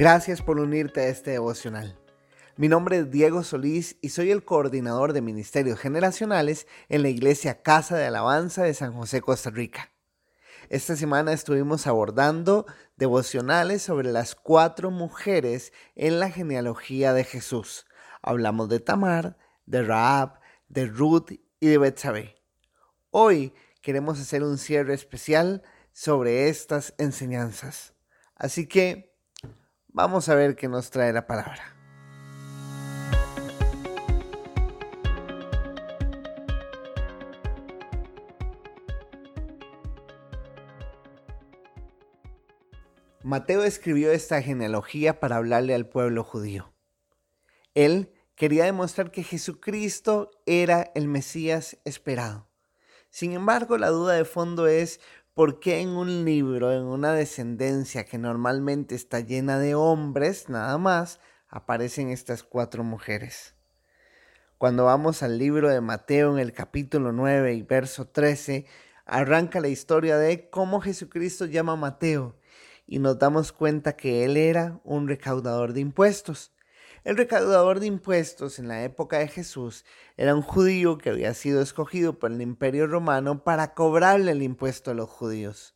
Gracias por unirte a este devocional. Mi nombre es Diego Solís y soy el coordinador de Ministerios Generacionales en la Iglesia Casa de Alabanza de San José, Costa Rica. Esta semana estuvimos abordando devocionales sobre las cuatro mujeres en la genealogía de Jesús. Hablamos de Tamar, de Raab, de Ruth y de Betsabé. Hoy queremos hacer un cierre especial sobre estas enseñanzas. Así que vamos a ver qué nos trae la palabra. Mateo escribió esta genealogía para hablarle al pueblo judío. Él quería demostrar que Jesucristo era el Mesías esperado. Sin embargo, la duda de fondo es por qué en un libro, en una descendencia que normalmente está llena de hombres, nada más, aparecen estas cuatro mujeres. Cuando vamos al libro de Mateo en el capítulo 9 y verso 13, arranca la historia de cómo Jesucristo llama a Mateo y nos damos cuenta que él era un recaudador de impuestos. El recaudador de impuestos en la época de Jesús era un judío que había sido escogido por el imperio romano para cobrarle el impuesto a los judíos.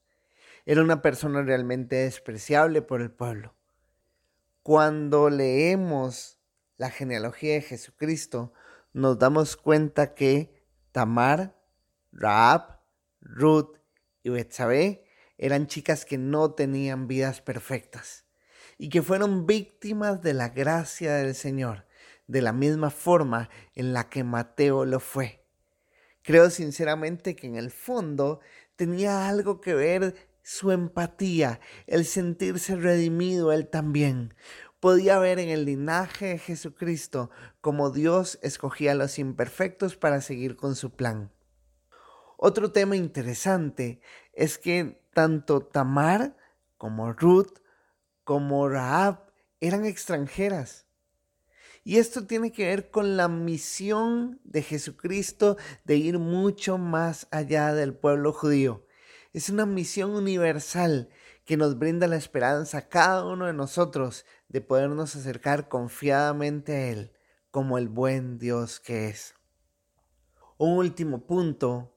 Era una persona realmente despreciable por el pueblo. Cuando leemos la genealogía de Jesucristo, nos damos cuenta que Tamar, Raab, Ruth y Betsabé eran chicas que no tenían vidas perfectas y que fueron víctimas de la gracia del Señor, de la misma forma en la que Mateo lo fue. Creo sinceramente que en el fondo tenía algo que ver su empatía, el sentirse redimido él también. Podía ver en el linaje de Jesucristo como Dios escogía a los imperfectos para seguir con su plan. Otro tema interesante es que tanto Tamar como Ruth como Raab eran extranjeras. Y esto tiene que ver con la misión de Jesucristo de ir mucho más allá del pueblo judío. Es una misión universal que nos brinda la esperanza a cada uno de nosotros de podernos acercar confiadamente a Él como el buen Dios que es. Un último punto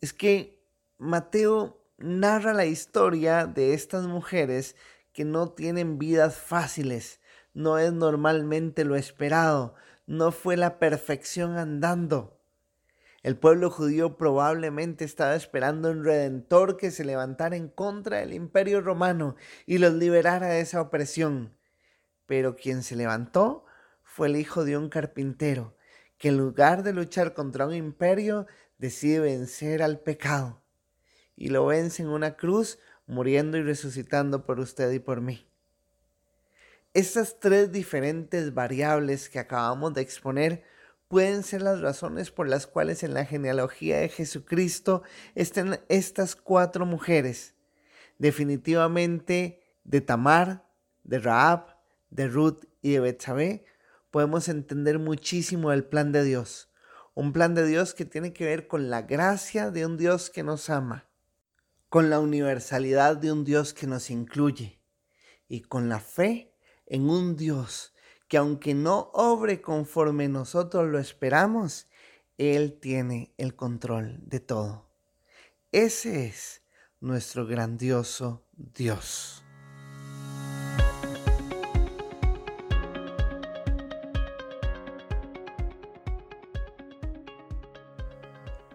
es que Mateo narra la historia de estas mujeres que no tienen vidas fáciles, no es normalmente lo esperado, no fue la perfección andando. El pueblo judío probablemente estaba esperando un redentor que se levantara en contra del imperio romano y los liberara de esa opresión. Pero quien se levantó fue el hijo de un carpintero, que en lugar de luchar contra un imperio, decide vencer al pecado y lo vence en una cruz, muriendo y resucitando por usted y por mí. Estas tres diferentes variables que acabamos de exponer pueden ser las razones por las cuales en la genealogía de Jesucristo estén estas cuatro mujeres. Definitivamente de Tamar, de Raab, de Ruth y de Betsabé podemos entender muchísimo del plan de Dios. Un plan de Dios que tiene que ver con la gracia de un Dios que nos ama con la universalidad de un Dios que nos incluye y con la fe en un Dios que aunque no obre conforme nosotros lo esperamos, Él tiene el control de todo. Ese es nuestro grandioso Dios.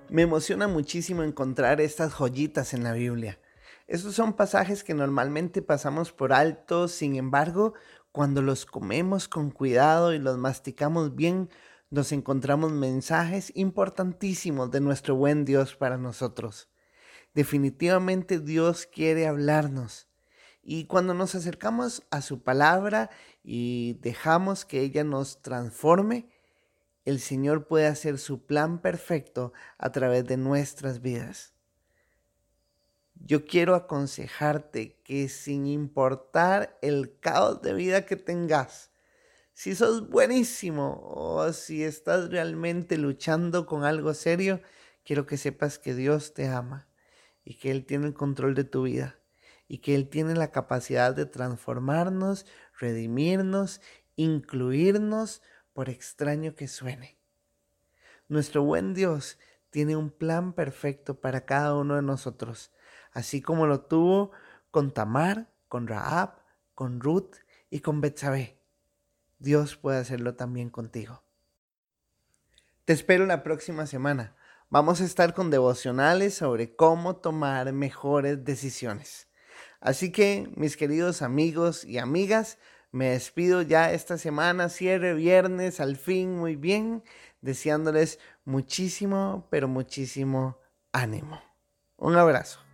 Me emociona muchísimo encontrar estas joyitas en la Biblia. Estos son pasajes que normalmente pasamos por alto, sin embargo, cuando los comemos con cuidado y los masticamos bien, nos encontramos mensajes importantísimos de nuestro buen Dios para nosotros. Definitivamente Dios quiere hablarnos. Y cuando nos acercamos a su palabra y dejamos que ella nos transforme, el Señor puede hacer su plan perfecto a través de nuestras vidas. Yo quiero aconsejarte que sin importar el caos de vida que tengas, si sos buenísimo o si estás realmente luchando con algo serio, quiero que sepas que Dios te ama y que Él tiene el control de tu vida y que Él tiene la capacidad de transformarnos, redimirnos, incluirnos, por extraño que suene. Nuestro buen Dios tiene un plan perfecto para cada uno de nosotros, así como lo tuvo con Tamar, con Raab, con Ruth y con Betsabé. Dios puede hacerlo también contigo. Te espero la próxima semana. Vamos a estar con devocionales sobre cómo tomar mejores decisiones. Así que, mis queridos amigos y amigas, me despido ya esta semana, cierre viernes, al fin, muy bien, deseándoles muchísimo, pero muchísimo ánimo. Un abrazo.